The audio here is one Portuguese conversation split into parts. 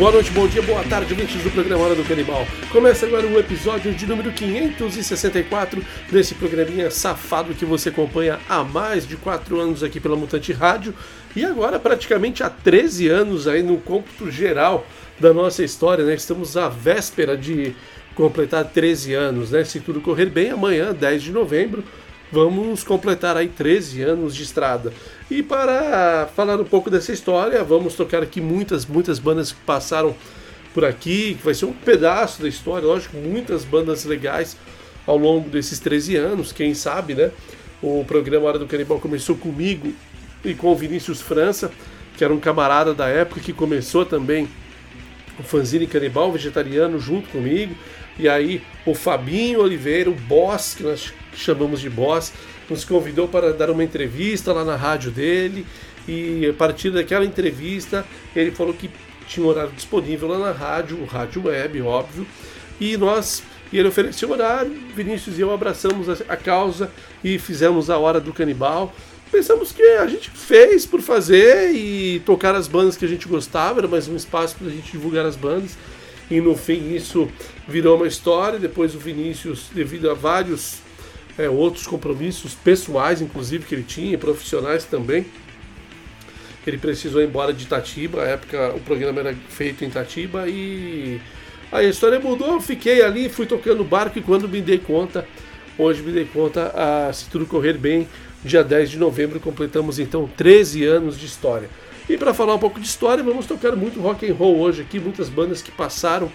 Boa noite, bom dia, boa tarde, ouvintes do programa Hora do Canibal. Começa agora o episódio de número 564 desse programinha safado que você acompanha há mais de 4 anos aqui pela Mutante Rádio e agora praticamente há 13 anos aí no cômputo geral da nossa história, né? Estamos à véspera de completar 13 anos, né? Se tudo correr bem, amanhã, 10 de novembro, vamos completar aí 13 anos de estrada. E para falar um pouco dessa história, vamos tocar aqui muitas, muitas bandas que passaram por aqui, que vai ser um pedaço da história, lógico, muitas bandas legais ao longo desses 13 anos, quem sabe, né? O programa Hora do Canibal começou comigo e com o Vinícius França, que era um camarada da época que começou também o fanzine Canibal Vegetariano junto comigo. E aí o Fabinho Oliveira, o boss, que nós chamamos de boss, nos convidou para dar uma entrevista lá na rádio dele. E a partir daquela entrevista, ele falou que tinha um horário disponível lá na rádio, rádio web, óbvio. E nós, e ele ofereceu o horário, Vinícius e eu abraçamos a, a causa e fizemos a hora do canibal. Pensamos que a gente fez por fazer e tocar as bandas que a gente gostava, era mais um espaço para a gente divulgar as bandas. E no fim isso virou uma história. Depois o Vinícius, devido a vários é, outros compromissos pessoais, inclusive, que ele tinha, profissionais também. Ele precisou ir embora de Itatiba, na época o programa era feito em Itatiba e a história mudou, eu fiquei ali, fui tocando barco e quando me dei conta, hoje me dei conta, a, se tudo correr bem, dia 10 de novembro completamos então 13 anos de história. E para falar um pouco de história, vamos tocar muito rock and roll hoje aqui, muitas bandas que passaram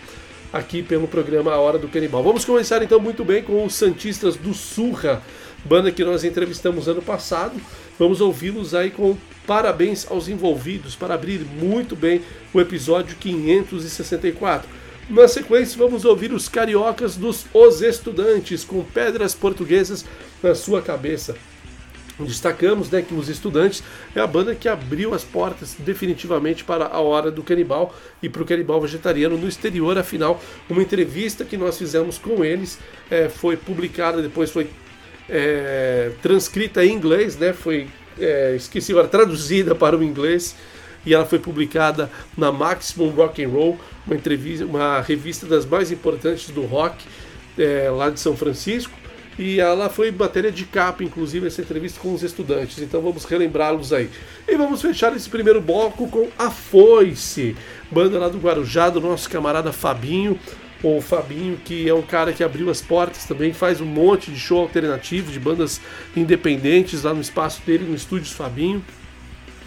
aqui pelo programa A Hora do Canibal. Vamos começar então muito bem com os Santistas do Surra, banda que nós entrevistamos ano passado. Vamos ouvi-los aí com parabéns aos envolvidos para abrir muito bem o episódio 564. Na sequência, vamos ouvir os cariocas dos Os Estudantes com pedras portuguesas na sua cabeça. Destacamos né, que os estudantes é a banda que abriu as portas definitivamente para a hora do canibal e para o canibal vegetariano no exterior. Afinal, uma entrevista que nós fizemos com eles é, foi publicada, depois foi é, transcrita em inglês, né, foi é, esqueci agora, traduzida para o inglês e ela foi publicada na Maximum Rock and Roll, uma entrevista, uma revista das mais importantes do rock é, lá de São Francisco. E ela foi matéria de capa, inclusive, essa entrevista com os estudantes. Então vamos relembrá-los aí. E vamos fechar esse primeiro bloco com a Foice, banda lá do Guarujá, do nosso camarada Fabinho. O Fabinho, que é um cara que abriu as portas também, faz um monte de show alternativo, de bandas independentes lá no espaço dele, no Estúdios Fabinho.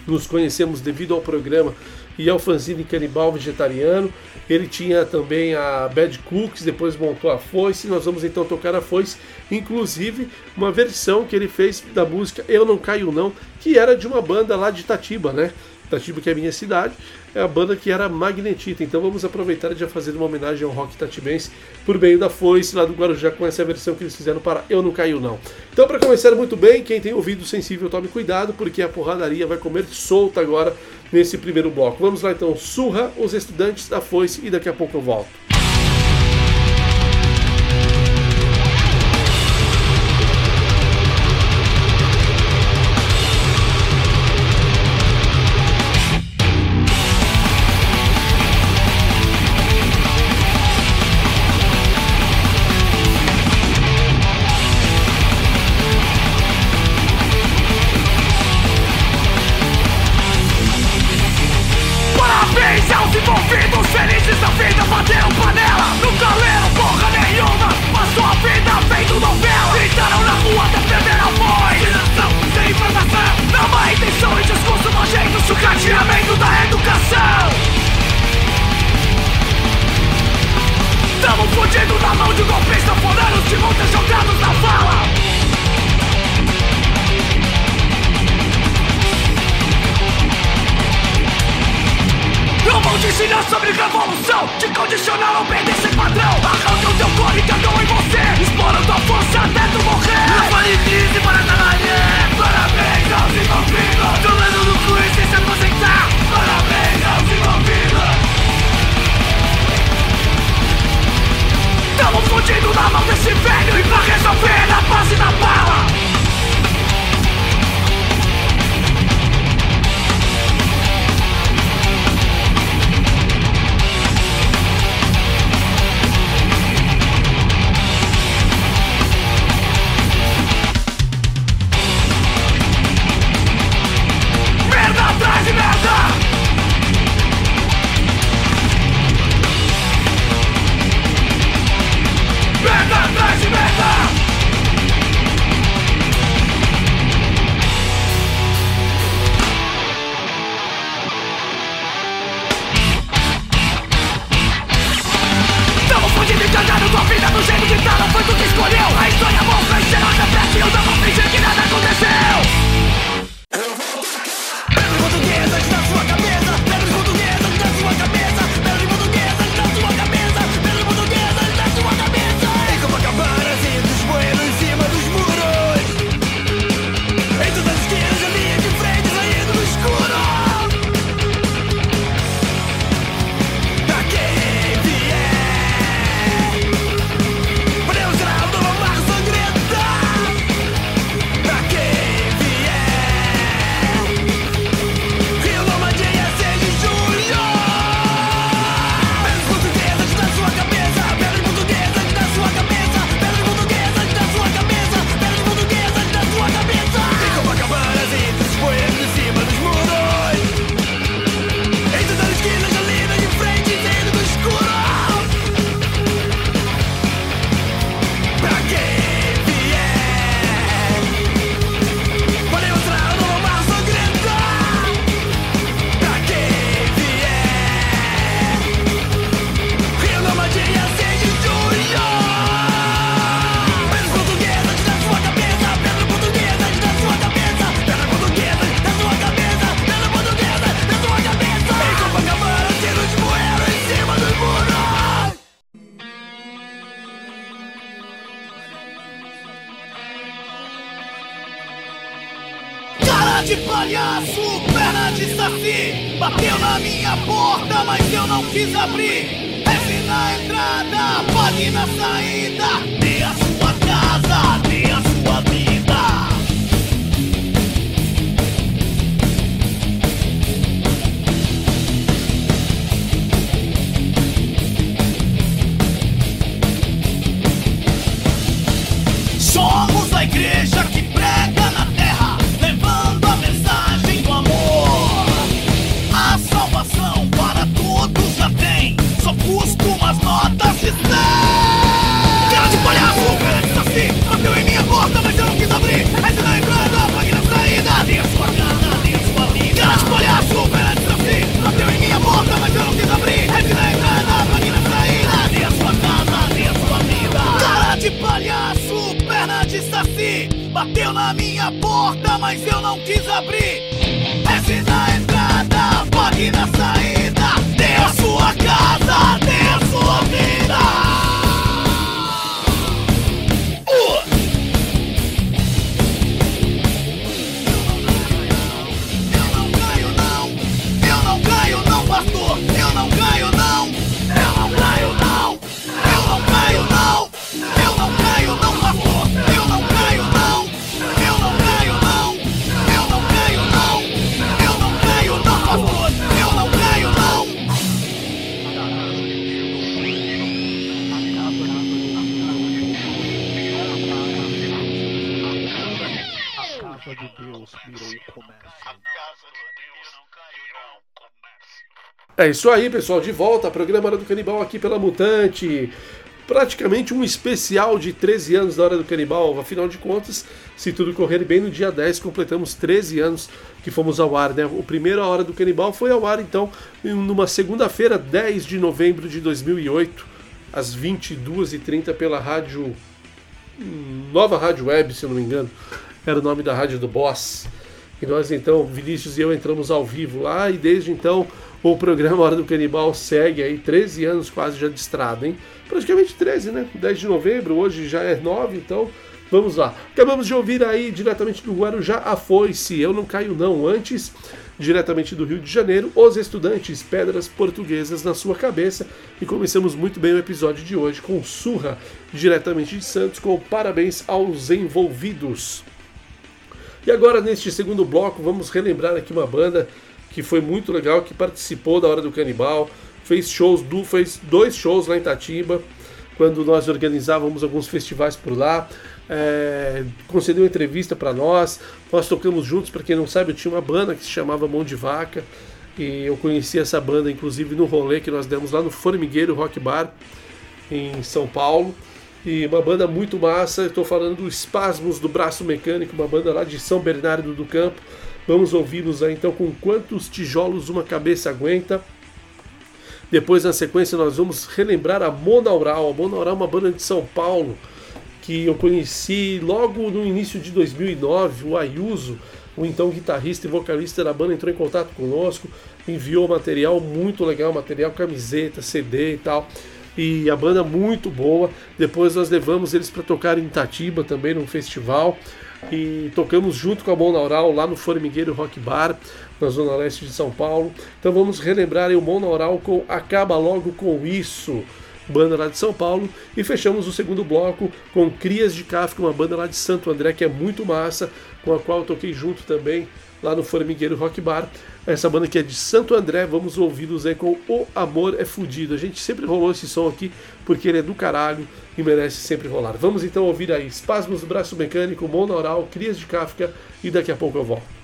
Nos conhecemos devido ao programa e ao fanzine Canibal Vegetariano. Ele tinha também a Bad Cooks, depois montou a Foice. Nós vamos então tocar a Foice, inclusive uma versão que ele fez da música Eu Não Caio Não, que era de uma banda lá de Itatiba, né? Itatiba, que é a minha cidade, é a banda que era Magnetita. Então vamos aproveitar e já fazer uma homenagem ao rock tatibense por meio da Foice lá do Guarujá com essa versão que eles fizeram para Eu Não Caio Não. Então, para começar muito bem, quem tem ouvido sensível, tome cuidado, porque a porradaria vai comer solta agora nesse primeiro bloco. Vamos lá então, surra os estudantes da Foice e daqui a pouco eu volto. É isso aí, pessoal. De volta, programa Hora do Canibal aqui pela Mutante. Praticamente um especial de 13 anos da Hora do Canibal. Afinal de contas, se tudo correr bem, no dia 10 completamos 13 anos que fomos ao ar, né? O primeiro A Hora do Canibal foi ao ar, então, numa segunda-feira, 10 de novembro de 2008, às 22h30, pela rádio. Nova Rádio Web, se eu não me engano. Era o nome da rádio do Boss. E nós então, Vinícius e eu entramos ao vivo lá e desde então o programa Hora do Canibal segue aí 13 anos quase já de estrada, hein? Praticamente 13, né? 10 de novembro, hoje já é 9, então vamos lá. Acabamos de ouvir aí diretamente do Guarujá a Foice, Eu Não Caio Não. Antes, diretamente do Rio de Janeiro, os estudantes, pedras portuguesas na sua cabeça. E começamos muito bem o episódio de hoje com Surra, diretamente de Santos, com parabéns aos envolvidos. E agora, neste segundo bloco, vamos relembrar aqui uma banda que foi muito legal, que participou da Hora do Canibal, fez shows, do, fez dois shows lá em Tatiba, quando nós organizávamos alguns festivais por lá. É, concedeu entrevista para nós, nós tocamos juntos, para quem não sabe, eu tinha uma banda que se chamava Mão de Vaca, e eu conheci essa banda inclusive no rolê que nós demos lá no Formigueiro Rock Bar, em São Paulo. E uma banda muito massa, estou falando do Espasmos do Braço Mecânico, uma banda lá de São Bernardo do Campo. Vamos ouvi-los aí então com quantos tijolos uma cabeça aguenta. Depois, na sequência, nós vamos relembrar a Monaural. A Monaural é uma banda de São Paulo que eu conheci logo no início de 2009. O Ayuso, o então guitarrista e vocalista da banda, entrou em contato conosco, enviou material muito legal material, camiseta, CD e tal e a banda muito boa. Depois nós levamos eles para tocar em Itatiba também num festival e tocamos junto com a Monaural lá no Formigueiro Rock Bar, na zona leste de São Paulo. Então vamos relembrar o Monaural com Acaba Logo Com Isso, banda lá de São Paulo. E fechamos o segundo bloco com Crias de Kafka, uma banda lá de Santo André que é muito massa, com a qual eu toquei junto também lá no Formigueiro Rock Bar. Essa banda que é de Santo André, vamos ouvi-los aí com O Amor é Fudido. A gente sempre rolou esse som aqui porque ele é do caralho e merece sempre rolar. Vamos então ouvir aí Espasmos Braço Mecânico, Monaural, Crias de Kafka e daqui a pouco eu volto.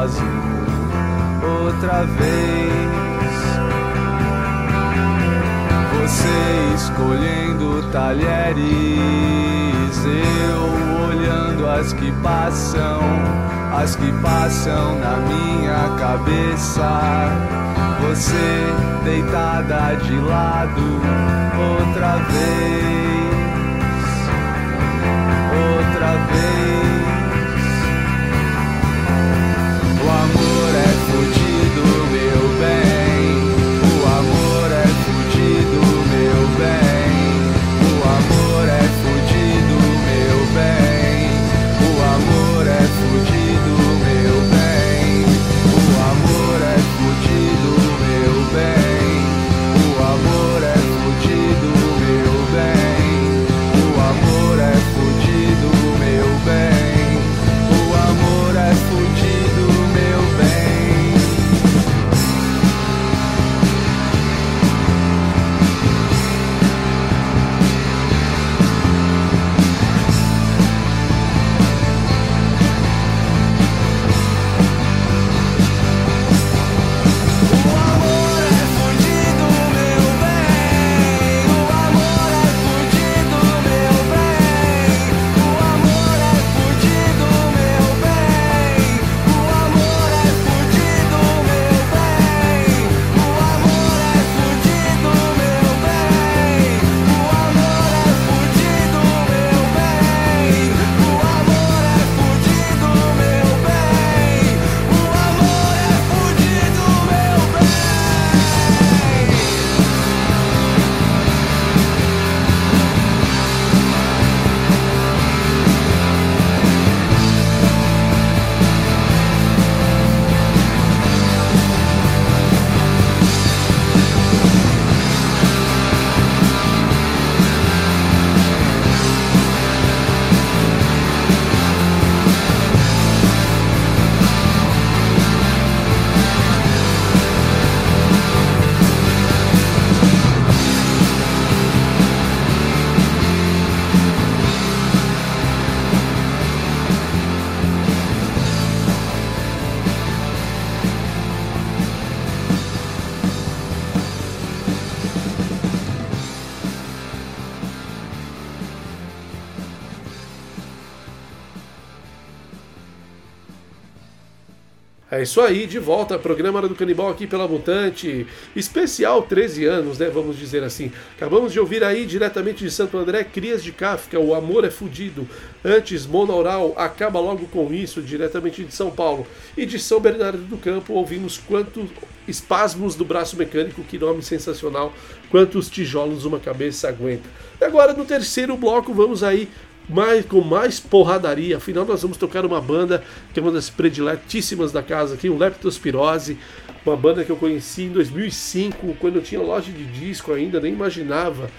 Sozinho outra vez. Você escolhendo talheres, eu olhando as que passam, as que passam na minha cabeça. Você deitada de lado outra vez, outra vez. É isso aí, de volta, programa Hora do Canibal aqui pela Mutante, especial 13 anos, né, vamos dizer assim. Acabamos de ouvir aí diretamente de Santo André, Crias de Kafka, O Amor é Fudido. Antes, Monaural, Acaba Logo Com Isso, diretamente de São Paulo. E de São Bernardo do Campo, ouvimos quantos espasmos do braço mecânico, que nome sensacional, quantos tijolos uma cabeça aguenta. E agora, no terceiro bloco, vamos aí mais, com mais porradaria. Afinal, nós vamos tocar uma banda que é uma das prediletíssimas da casa aqui, o Leptospirose. Uma banda que eu conheci em 2005, quando eu tinha loja de disco ainda, nem imaginava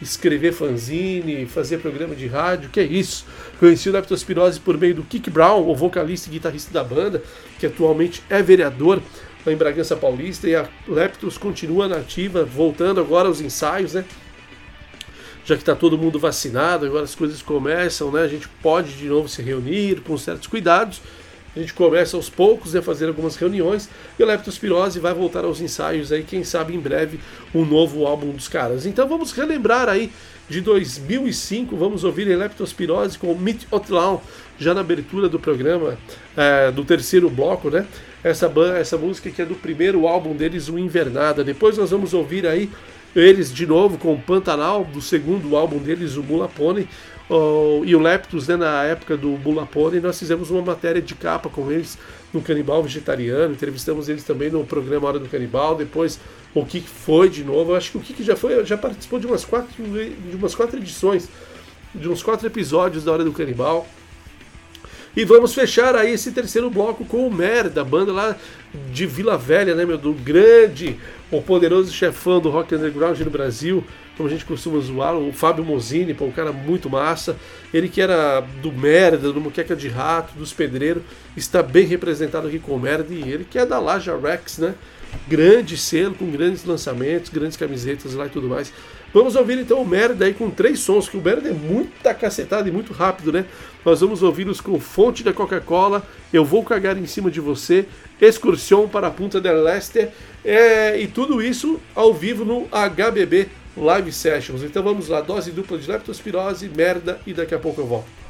escrever fanzine, fazer programa de rádio, que é isso. Conheci o Leptospirose por meio do Kick Brown, o vocalista e guitarrista da banda, que atualmente é vereador lá em Bragança Paulista, e a Leptos continua nativa, voltando agora aos ensaios, né? Já que está todo mundo vacinado, agora as coisas começam, né? A gente pode de novo se reunir com certos cuidados. A gente começa aos poucos a fazer algumas reuniões e o Leptospirose vai voltar aos ensaios aí, quem sabe em breve, um novo álbum dos caras. Então vamos relembrar aí de 2005, vamos ouvir Leptospirose com Meet Outlaw, já na abertura do programa, é, do terceiro bloco, né? Essa, essa música que é do primeiro álbum deles, o Invernada. Depois nós vamos ouvir aí Eles de novo com o Pantanal, do segundo álbum deles, o Mula Pony, oh, e o Leptus, né, na época do Mula Pony, nós fizemos uma matéria de capa com eles no Canibal Vegetariano, entrevistamos eles também no programa Hora do Canibal, depois o Kik foi de novo, eu acho que o Kik já foi, já participou de umas quatro, de umas quatro edições, de uns quatro episódios da Hora do Canibal. E vamos fechar aí esse terceiro bloco com o Merda, banda lá de Vila Velha, né, meu? Do grande, o poderoso chefão do rock underground no Brasil, como a gente costuma zoar, o Fábio Mozini, pô, um cara muito massa. Ele que era do Merda, do Moqueca de Rato, dos Pedreiros, está bem representado aqui com o Merda. E ele que é da Laja Rex, né? Grande selo, com grandes lançamentos, grandes camisetas lá e tudo mais. Vamos ouvir então o Merda aí com três sons, que o Merda é muito cacetado e muito rápido, né? Nós vamos ouvi-los com Fonte da Coca-Cola, Eu Vou Cagar em Cima de Você, Excursão para a Punta del Leste, é, e tudo isso ao vivo no HBB Live Sessions. Então vamos lá, dose dupla de leptospirose, merda, e daqui a pouco eu volto.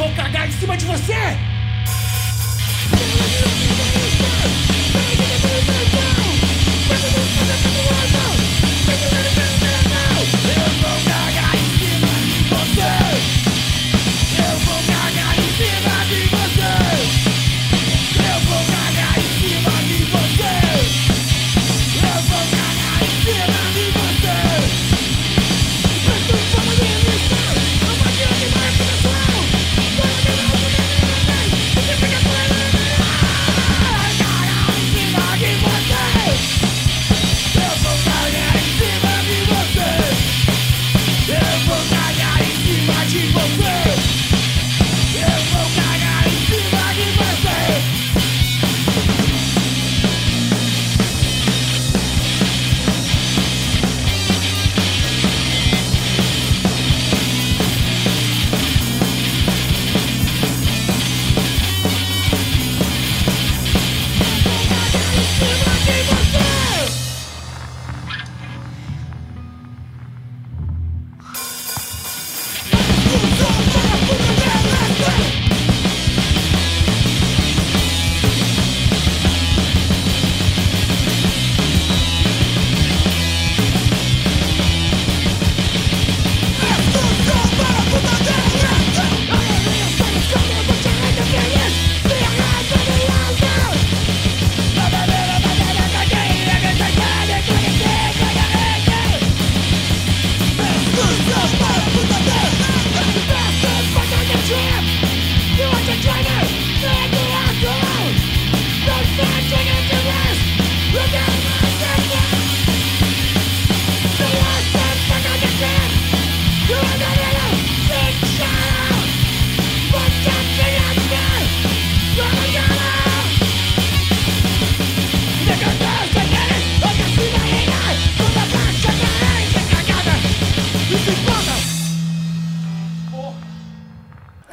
Vou cagar em cima de você!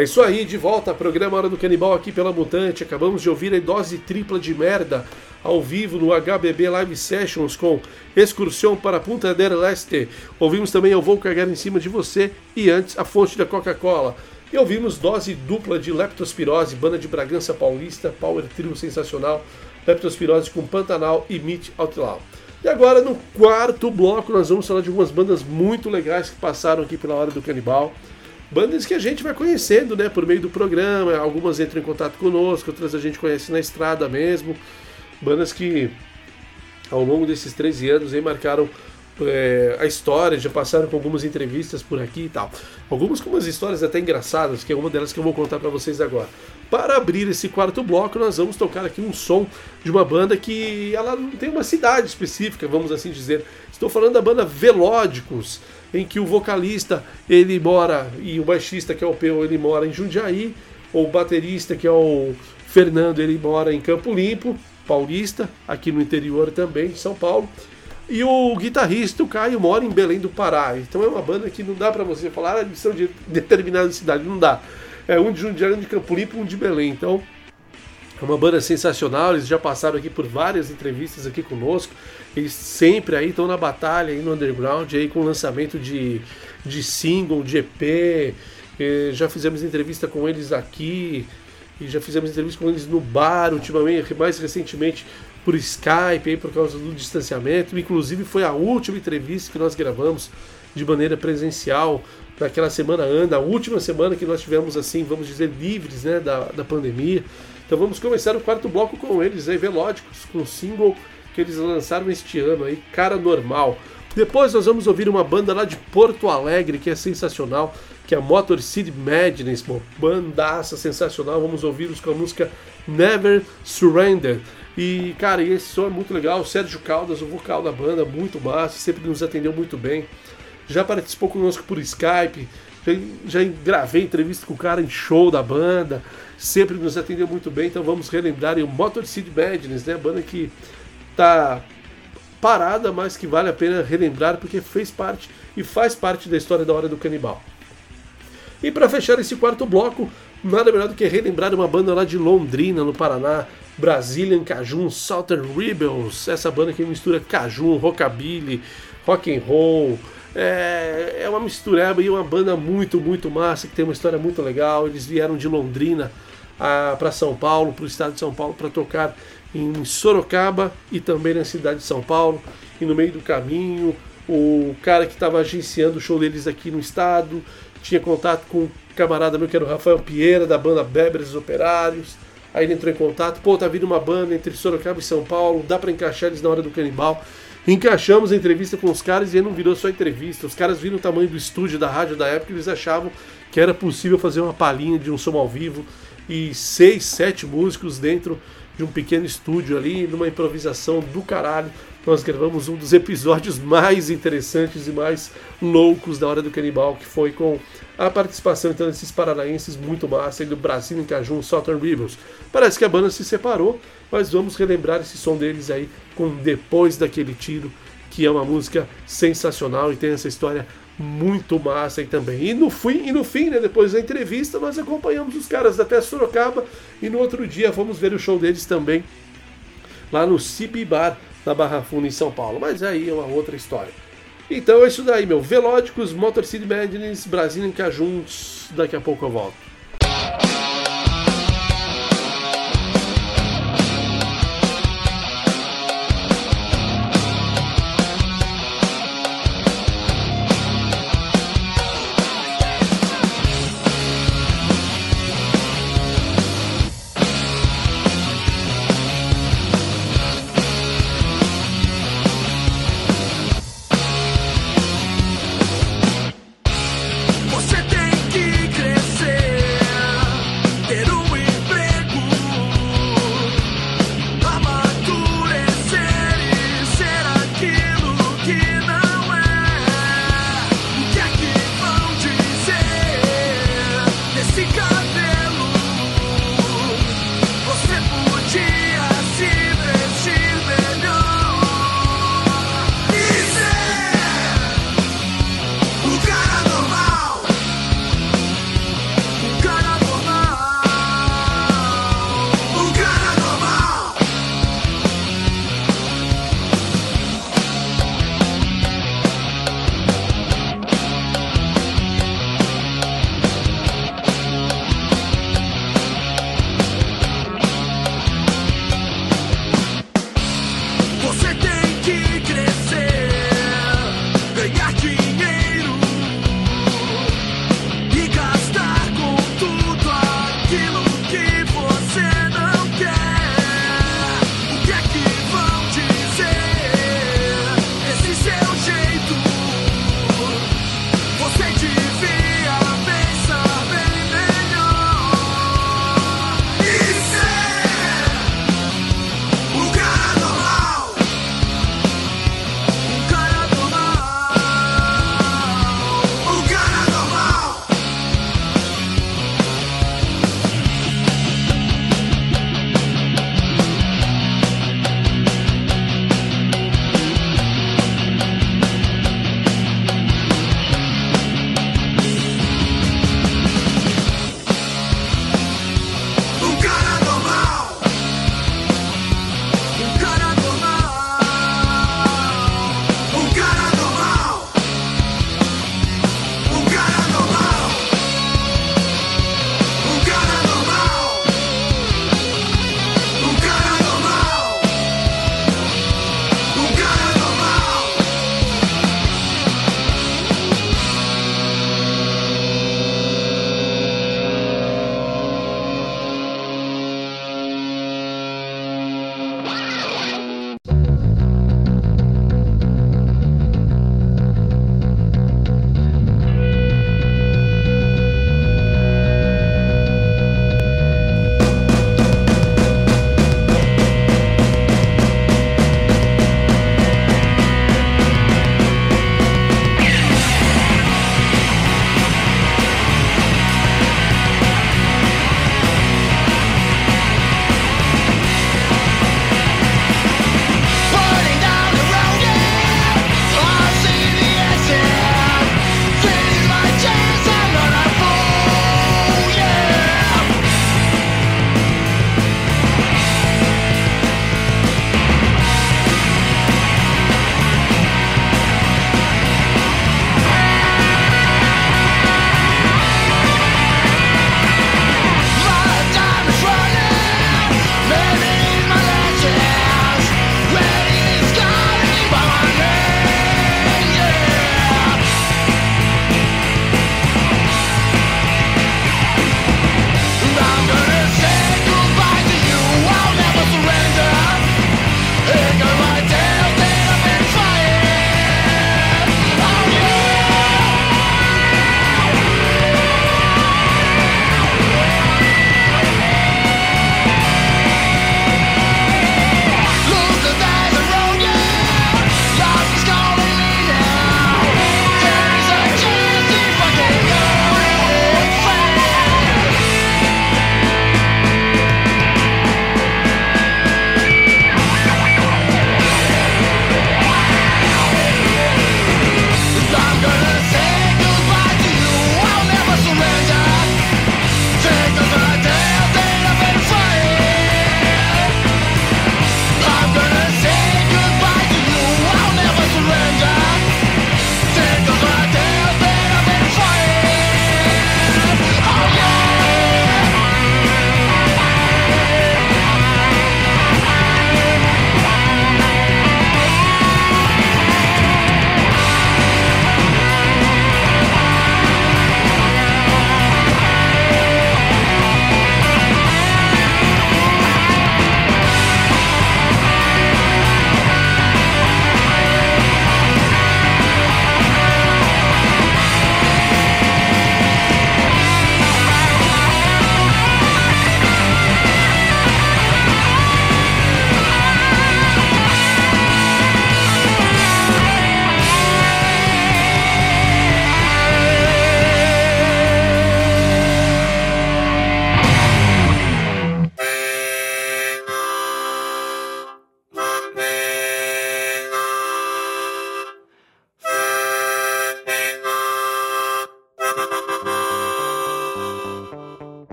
É isso aí, de volta, programa Hora do Canibal aqui pela Mutante. Acabamos de ouvir a dose tripla de merda ao vivo no HBB Live Sessions com Excursão para Punta del Este. Ouvimos também Eu Vou Cagar em Cima de Você e antes A Fonte da Coca-Cola. E ouvimos dose dupla de Leptospirose, banda de Bragança Paulista, Power Trio sensacional, Leptospirose com Pantanal e Meet Outlaw. E agora, no quarto bloco, nós vamos falar de algumas bandas muito legais que passaram aqui pela Hora do Canibal. Bandas que a gente vai conhecendo, né, por meio do programa. Algumas entram em contato conosco, outras a gente conhece na estrada mesmo. Bandas que, ao longo desses 13 anos, aí marcaram é, a história, já passaram com algumas entrevistas por aqui e tal. Algumas com umas histórias até engraçadas, que é uma delas que eu vou contar para vocês agora. Para abrir esse quarto bloco, nós vamos tocar aqui um som de uma banda que ela não tem uma cidade específica, vamos assim dizer. Estou falando da banda Velódicos em que o vocalista ele mora e o baixista que é o Peu ele mora em Jundiaí, o baterista que é o Fernando ele mora em Campo Limpo, Paulista, aqui no interior também, São Paulo. E o guitarrista, o Caio, mora em Belém do Pará. Então é uma banda que não dá para você falar, ah, eles são de determinada cidade, não dá. É um de Jundiaí, um de Campo Limpo, um de Belém. Então é uma banda sensacional, eles já passaram aqui por várias entrevistas aqui conosco. Eles sempre aí estão na batalha aí no underground, aí com lançamento de, de single, de EP. Eh, já fizemos entrevista com eles aqui e já fizemos entrevista com eles no bar ultimamente, mais recentemente por Skype aí por causa do distanciamento. Inclusive foi a última entrevista que nós gravamos de maneira presencial naquela semana anda, a última semana que nós tivemos assim, vamos dizer, livres né, da, da pandemia. Então vamos começar o quarto bloco com eles aí, Velódicos, com o single que eles lançaram este ano aí, Cara Normal. Depois nós vamos ouvir uma banda lá de Porto Alegre que é sensacional, que é a Motor City Madness, uma bandaça sensacional. Vamos ouvir-os com a música Never Surrender. E cara, esse som é muito legal. O Sérgio Caldas, o vocal da banda, muito massa, sempre nos atendeu muito bem. Já participou conosco por Skype, já, já gravei entrevista com o cara em show da banda sempre nos atendeu muito bem, então vamos relembrar o Motor City Madness, né? A banda que tá parada, mas que vale a pena relembrar porque fez parte e faz parte da história da Hora do Canibal. E para fechar esse quarto bloco, nada melhor do que relembrar uma banda lá de Londrina, no Paraná, Brazilian Cajun Southern Rebels, essa banda que mistura cajun, rockabilly, rock and roll, é, é uma mistureba e uma banda muito, muito massa, que tem uma história muito legal. Eles vieram de Londrina para São Paulo, para o estado de São Paulo, para tocar em Sorocaba e também na cidade de São Paulo. E no meio do caminho, o cara que estava agenciando o show deles aqui no estado tinha contato com um camarada meu que era o Rafael Pieira, da banda Bebres Operários. Aí ele entrou em contato, pô, tá vindo uma banda entre Sorocaba e São Paulo, dá para encaixar eles na hora do canibal. Encaixamos a entrevista com os caras e aí não virou só entrevista. Os caras viram o tamanho do estúdio da rádio da época e eles achavam que era possível fazer uma palhinha de um som ao vivo e seis, sete músicos dentro de um pequeno estúdio ali, numa improvisação do caralho. Nós gravamos um dos episódios mais interessantes e mais loucos da Hora do Canibal, que foi com a participação então desses paranaenses muito massa, do Brasil em Cajun, Southern Rebels. Parece que a banda se separou, mas vamos relembrar esse som deles aí com Depois daquele Tiro, que é uma música sensacional e tem essa história muito massa aí também. E no fim, e no fim né, depois da entrevista, nós acompanhamos os caras até Sorocaba e no outro dia fomos ver o show deles também lá no Cipi Bar da Barra Funda em São Paulo. Mas aí é uma outra história. Então é isso daí, meu. Velódicos, Motor City Madness, Brasil em Cajuns. Daqui a pouco eu volto.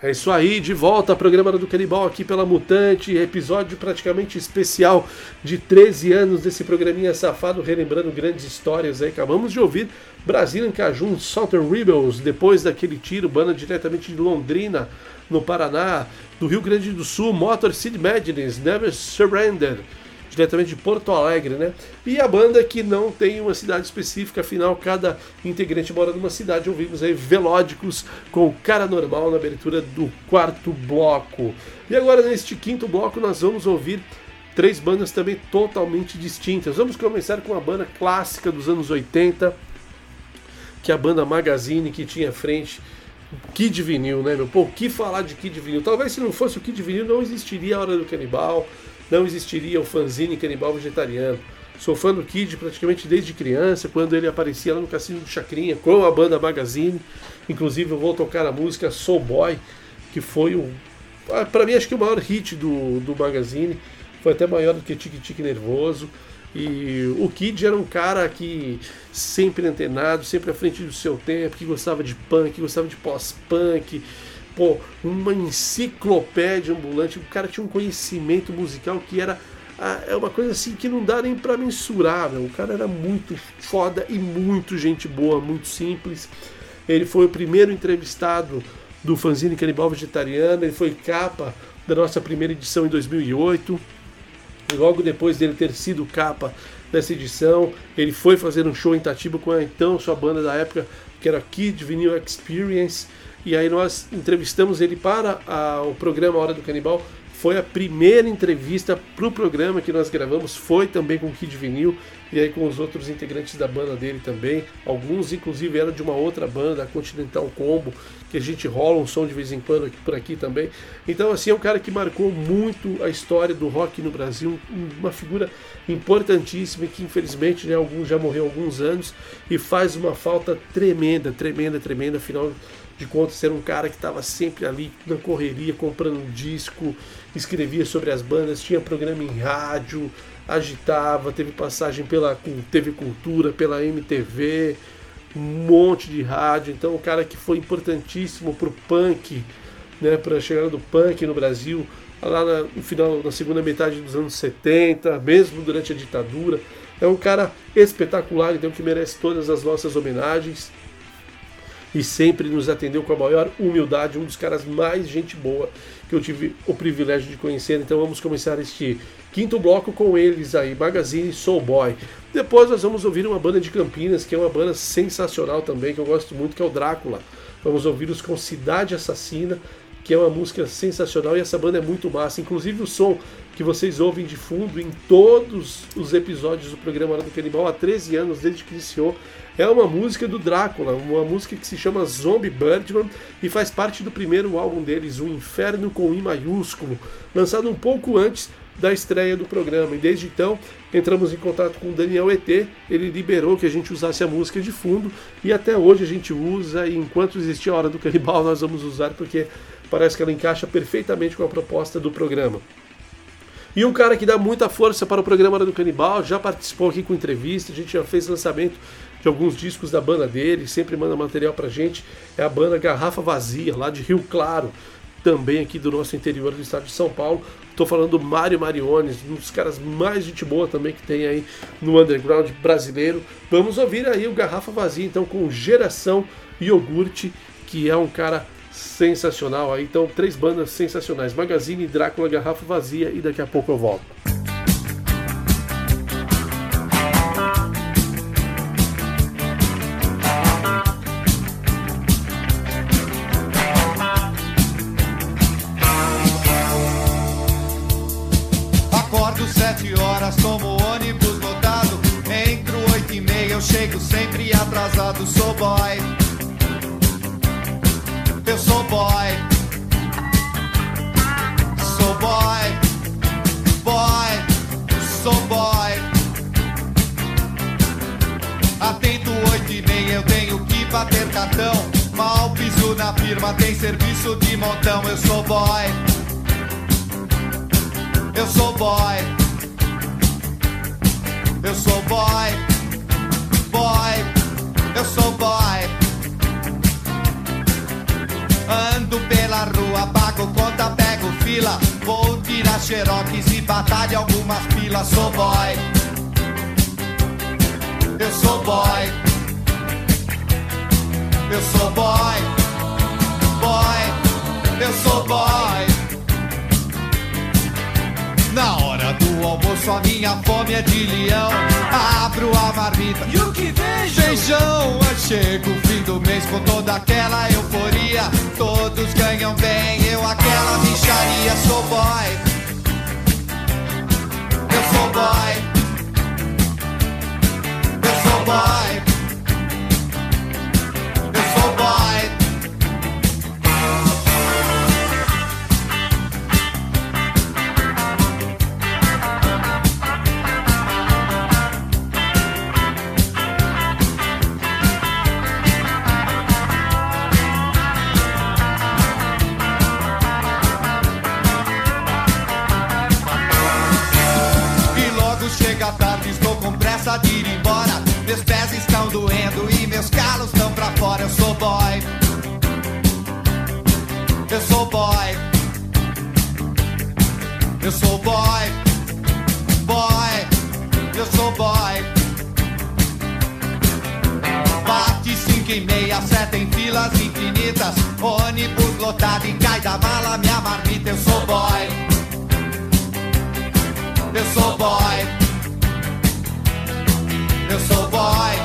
É isso aí, de volta ao programa do Canibal aqui pela Mutante, episódio praticamente especial de 13 anos desse programinha safado, relembrando grandes histórias aí. Acabamos de ouvir Brasília em Cajun, Southern Rebels, depois daquele tiro, banda diretamente de Londrina, no Paraná, do Rio Grande do Sul, Motor City Madness, Never Surrender diretamente de Porto Alegre, né? E a banda que não tem uma cidade específica, afinal cada integrante mora numa cidade. Ouvimos aí Velódicos com Cara Normal na abertura do quarto bloco. E agora neste quinto bloco nós vamos ouvir três bandas também totalmente distintas. Vamos começar com a banda clássica dos anos 80, que é a banda Magazine que tinha frente Kid Vinil, né, meu? Pô, o que falar de Kid Vinil? Talvez se não fosse o Kid Vinil não existiria a Hora do Canibal, não existiria o fanzine canibal vegetariano. Sou fã do Kid praticamente desde criança, quando ele aparecia lá no Cassino do Chacrinha com a banda Magazine. Inclusive eu vou tocar a música Soul Boy, que foi o. Ah, para mim, acho que o maior hit do, do Magazine. Foi até maior do que Tique Tique Nervoso. E o Kid era um cara que sempre antenado, sempre à frente do seu tempo, que gostava de punk, que gostava de pós-punk, pô, uma enciclopédia ambulante. O cara tinha um conhecimento musical que era ah, é uma coisa assim que não dá nem para mensurar. O cara era muito foda e muito gente boa, muito simples. Ele foi o primeiro entrevistado do fanzine Canibal Vegetariano, ele foi capa da nossa primeira edição em 2008. E logo depois dele ter sido capa dessa edição, ele foi fazer um show em Tatiba com a então sua banda da época, que era Kid Vinyl Experience. E aí nós entrevistamos ele para a, o programa Hora do Canibal. Foi a primeira entrevista para o programa que nós gravamos, foi também com o Kid Vinil e aí com os outros integrantes da banda dele também. Alguns, inclusive, eram de uma outra banda, a Continental Combo, que a gente rola um som de vez em quando aqui, por aqui também. Então, assim, é um cara que marcou muito a história do rock no Brasil, uma figura importantíssima e que, infelizmente, né, alguns já morreu há alguns anos e faz uma falta tremenda, tremenda, tremenda. Afinal, de contas, era um cara que estava sempre ali na correria, comprando disco, escrevia sobre as bandas, tinha programa em rádio, agitava, teve passagem pela TV Cultura, pela MTV, um monte de rádio. Então, um cara que foi importantíssimo para o punk, né, para a chegada do punk no Brasil, lá na, no final, na segunda metade dos anos 70, mesmo durante a ditadura. É um cara espetacular, então que merece todas as nossas homenagens e sempre nos atendeu com a maior humildade, um dos caras mais gente boa que eu tive o privilégio de conhecer. Então vamos começar este quinto bloco com eles aí, Magazine Soul Boy. Depois nós vamos ouvir uma banda de Campinas, que é uma banda sensacional também, que eu gosto muito, que é o Drácula. Vamos ouvir-os com Cidade Assassina, que é uma música sensacional e essa banda é muito massa. Inclusive o som que vocês ouvem de fundo em todos os episódios do programa Hora do Canibal há 13 anos, desde que iniciou, é uma música do Drácula, uma música que se chama Zombie Birdman e faz parte do primeiro álbum deles, O Inferno com I maiúsculo, lançado um pouco antes da estreia do programa. E desde então entramos em contato com o Daniel ET, ele liberou que a gente usasse a música de fundo e até hoje a gente usa e enquanto existir a Hora do Canibal nós vamos usar porque parece que ela encaixa perfeitamente com a proposta do programa. E um cara que dá muita força para o programa do Canibal, já participou aqui com entrevista, a gente já fez lançamento de alguns discos da banda dele, sempre manda material pra gente. É a banda Garrafa Vazia, lá de Rio Claro, também aqui do nosso interior do estado de São Paulo. Estou falando do Mário Mariones, um dos caras mais gente boa também que tem aí no underground brasileiro. Vamos ouvir aí o Garrafa Vazia, então, com Geração Iogurte, que é um cara sensacional aí. Então, três bandas sensacionais: Magazine, Drácula, Garrafa Vazia e daqui a pouco eu volto. Acordo sete horas, tomo ônibus lotado. Entro oito e meia, eu chego sempre atrasado. Sou boy, boy. Sou boy, boy, sou boy. Atento oito e meia, eu tenho que bater cartão. Mal piso na firma, tem serviço de montão. Eu sou boy. Eu sou boy. Eu sou boy. Boy. Eu sou boy. Ando pela rua, pago conta, pego fila. Vou tirar xerox e batalha algumas pilas. Sou boy. Eu sou boy. Eu sou boy. Boy. Eu sou boy. Na hora do almoço a minha fome é de leão Abro a marmita E o que vejo? Feijão, chega o fim do mês com toda aquela euforia. Todos ganham bem, eu aquela bicharia Sou boy. Eu sou boy. Eu sou boy. Eu sou boy cinco e meia, sete em filas infinitas. Ônibus lotado e cai da mala minha marmita. Eu sou boy. Eu sou boy. Eu sou boy.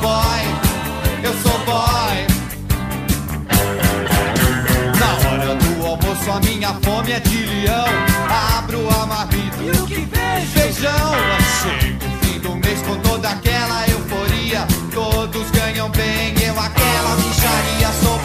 Boy. Eu sou boy. Na hora do almoço a minha fome é de leão. Abro a marmita. E o que vejo? Feijão, chega o fim do mês com toda aquela euforia. Ganham bem, eu aquela bicharia. Sou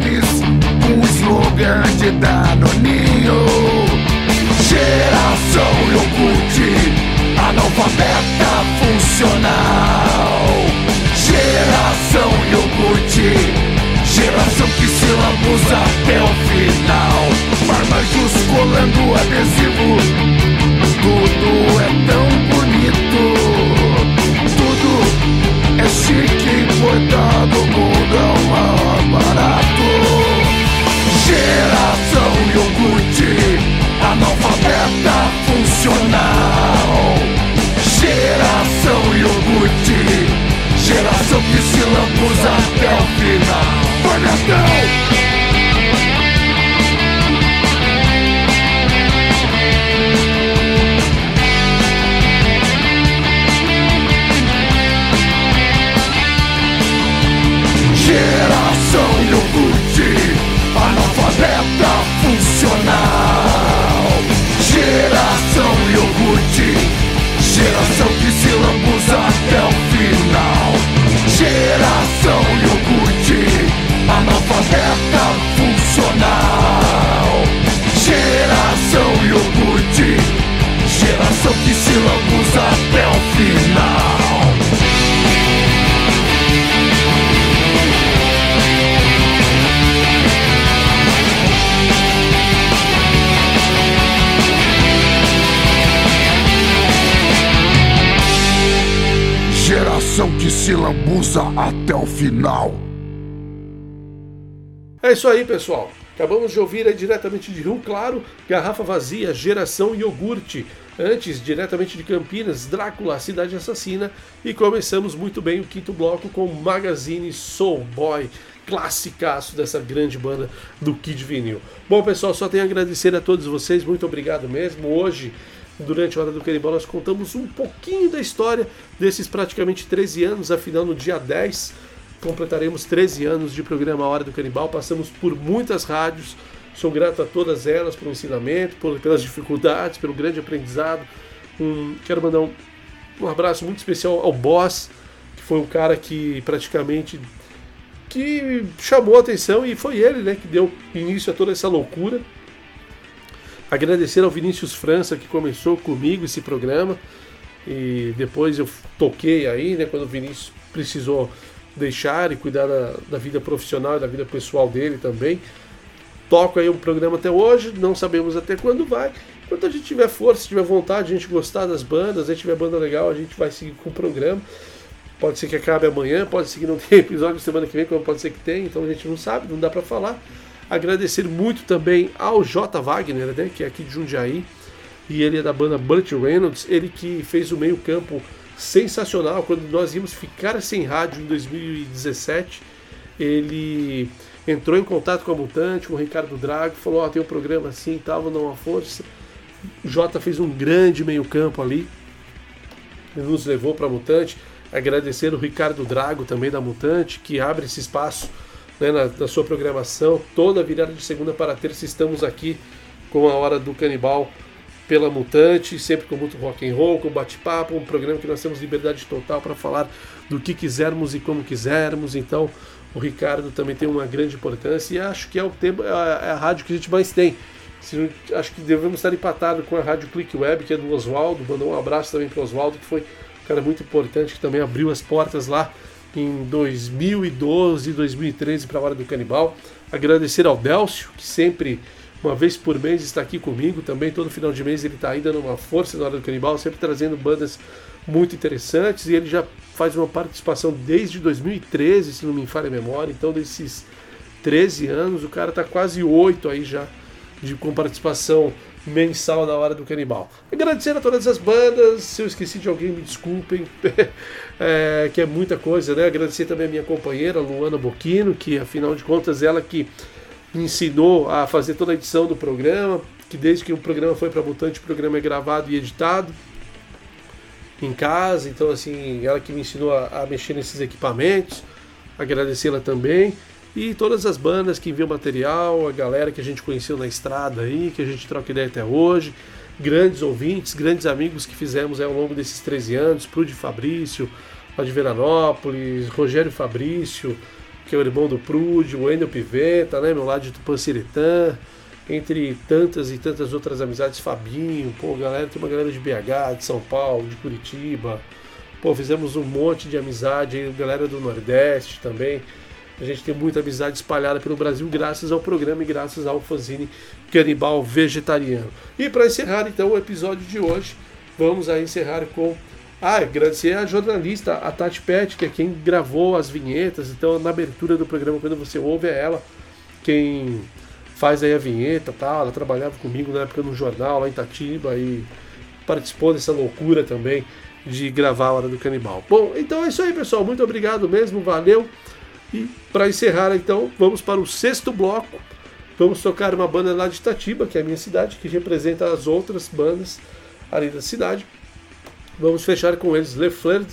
com o slogan de Danoninho. Geração iogurte, analfabeta funcional. Geração iogurte, geração que se lambuza até o final. Marmajos colando adesivo tudo é tão bonito. Tudo é chique, o mundo é o maior barato. Geração iogurte, analfabeta funcional. Geração iogurte, geração que se até o final. Vai, iogurte, geração que se lambuza até o final. Geração iogurte, analfabeta funcional. Geração iogurte, geração que se lambuza até o final. Geração que se lambuza até o final. É isso aí, pessoal. Acabamos de ouvir aí diretamente de Rio Claro, Garrafa Vazia, Geração Iogurte. Antes, diretamente de Campinas, Drácula, Cidade Assassina. E começamos muito bem o quinto bloco com Magazine Soul Boy, classicaço dessa grande banda do Kid Vinil. Bom, pessoal, só tenho a agradecer a todos vocês, muito obrigado mesmo. Hoje, durante a Hora do Canibal, nós contamos um pouquinho da história desses praticamente 13 anos, afinal, no dia 10 completaremos 13 anos de programa Hora do Canibal, passamos por muitas rádios, sou grato a todas elas pelo ensinamento, pelas dificuldades, pelo grande aprendizado. Um, quero mandar um, um abraço muito especial ao Boss, que foi um cara que praticamente que chamou a atenção e foi ele né, que deu início a toda essa loucura. Agradecer ao Vinícius França que começou comigo esse programa e depois eu toquei aí, né, quando o Vinícius precisou deixar e cuidar da, da vida profissional e da vida pessoal dele também. Toco aí o programa até hoje, não sabemos até quando vai. Quando a gente tiver força, tiver vontade, a gente gostar das bandas, a gente tiver banda legal, a gente vai seguir com o programa. Pode ser que acabe amanhã, pode ser que não tenha episódio semana que vem, como pode ser que tenha, então a gente não sabe, não dá para falar. Agradecer muito também ao J. Wagner, né, que é aqui de Jundiaí, e ele é da banda Burt Reynolds, ele que fez o meio-campo sensacional quando nós íamos ficar sem rádio em 2017. Ele entrou em contato com a Mutante, com o Ricardo Drago, falou: Ó, oh, tem um programa assim e tal, vou dar uma força. O Jota fez um grande meio-campo ali, ele nos levou para a Mutante. Agradecer o Ricardo Drago também da Mutante, que abre esse espaço né, na, na sua programação. Toda virada de segunda para terça estamos aqui com a Hora do Canibal pela Mutante, sempre com muito rock and roll, com bate-papo, um programa que nós temos liberdade total para falar do que quisermos e como quisermos. Então, o Ricardo também tem uma grande importância e acho que é o tempo, é a, é a rádio que a gente mais tem. Acho que devemos estar empatados com a rádio Click Web, que é do Oswaldo. Mandou um abraço também para o Oswaldo, que foi cara muito importante, que também abriu as portas lá em 2012 e 2013 para a Hora do Canibal. Agradecer ao Delcio, que sempre uma vez por mês está aqui comigo também. Todo final de mês ele está aí dando uma força na hora do canibal, sempre trazendo bandas muito interessantes. E ele já faz uma participação desde 2013, se não me falha a memória. Então, desses 13 anos, o cara está quase 8 aí já de, com participação mensal na hora do canibal. Agradecer a todas as bandas. Se eu esqueci de alguém, me desculpem. é, que é muita coisa, né? Agradecer também a minha companheira, Luana Boquino, que afinal de contas ela que me ensinou a fazer toda a edição do programa, que desde que o programa foi para Mutante, o programa é gravado e editado em casa, então assim, ela que me ensinou a, a mexer nesses equipamentos, agradecê-la também. E todas as bandas que enviam material, a galera que a gente conheceu na estrada aí, que a gente troca ideia até hoje, grandes ouvintes, grandes amigos que fizemos ao longo desses 13 anos, Prude Fabrício, lá de Veranópolis, Rogério Fabrício, que é o irmão do Prude, o Wendel Piveta, né, meu lado de Tupanciretã, entre tantas e tantas outras amizades, Fabinho, pô, galera, tem uma galera de BH, de São Paulo, de Curitiba, pô, fizemos um monte de amizade, aí, galera do Nordeste também, a gente tem muita amizade espalhada pelo Brasil graças ao programa e graças ao fanzine Canibal Vegetariano. E para encerrar então o episódio de hoje, vamos aí encerrar com ah, agradecer a jornalista, a Tati Pet, que é quem gravou as vinhetas. Então, na abertura do programa, quando você ouve, é ela quem faz aí a vinheta tal. Ela trabalhava comigo na época no jornal, lá em Itatiba, e participou dessa loucura também de gravar a Hora do Canibal. Bom, então é isso aí, pessoal. Muito obrigado mesmo, valeu. E para encerrar, então, vamos para o sexto bloco. Vamos tocar uma banda lá de Itatiba, que é a minha cidade, que representa as outras bandas ali da cidade. Vamos fechar com eles Le Fleur,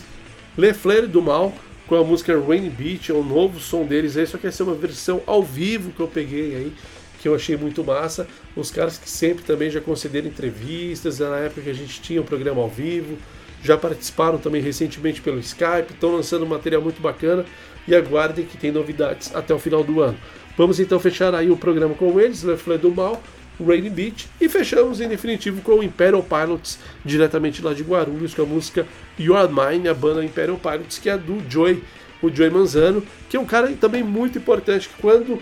Le Fleur do Mal, com a música Rainy Beach, é o novo som deles aí, só que essa é uma versão ao vivo que eu peguei aí, que eu achei muito massa. Os caras que sempre também já concederam entrevistas, na época que a gente tinha um programa ao vivo, já participaram também recentemente pelo Skype, estão lançando um material muito bacana e aguardem que tem novidades até o final do ano. Vamos então fechar aí o programa com eles, Le Fleur do Mal, Rainy Beach e fechamos em definitivo com o Imperial Pilots, diretamente lá de Guarulhos, com a música You Are Mine, a banda Imperial Pilots, que é do Joey, o Joey Manzano, que é um cara também muito importante, que quando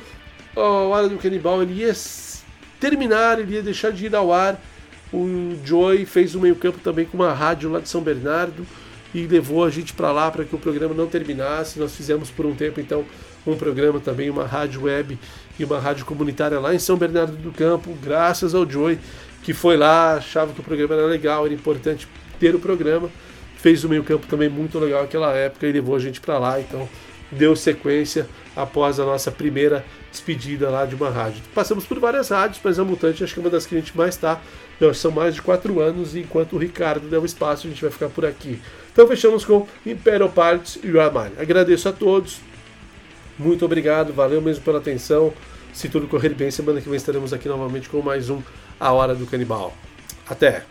a Hora do Canibal ele ia terminar, ele ia deixar de ir ao ar, o Joey fez o meio campo também com uma rádio lá de São Bernardo e levou a gente para lá para que o programa não terminasse. Nós fizemos por um tempo então um programa também, uma rádio web e uma rádio comunitária lá em São Bernardo do Campo, graças ao Joey, que foi lá, achava que o programa era legal, era importante ter o programa, fez o meio-campo também muito legal naquela época e levou a gente para lá, então deu sequência após a nossa primeira despedida lá de uma rádio. Passamos por várias rádios, mas a Mutante acho que é uma das que a gente mais está. São mais de quatro anos e enquanto o Ricardo deu espaço, a gente vai ficar por aqui. Então fechamos com Imperial Parts e Mine. Agradeço a todos, muito obrigado, valeu mesmo pela atenção. Se tudo correr bem, semana que vem estaremos aqui novamente com mais um A Hora do Canibal. Até!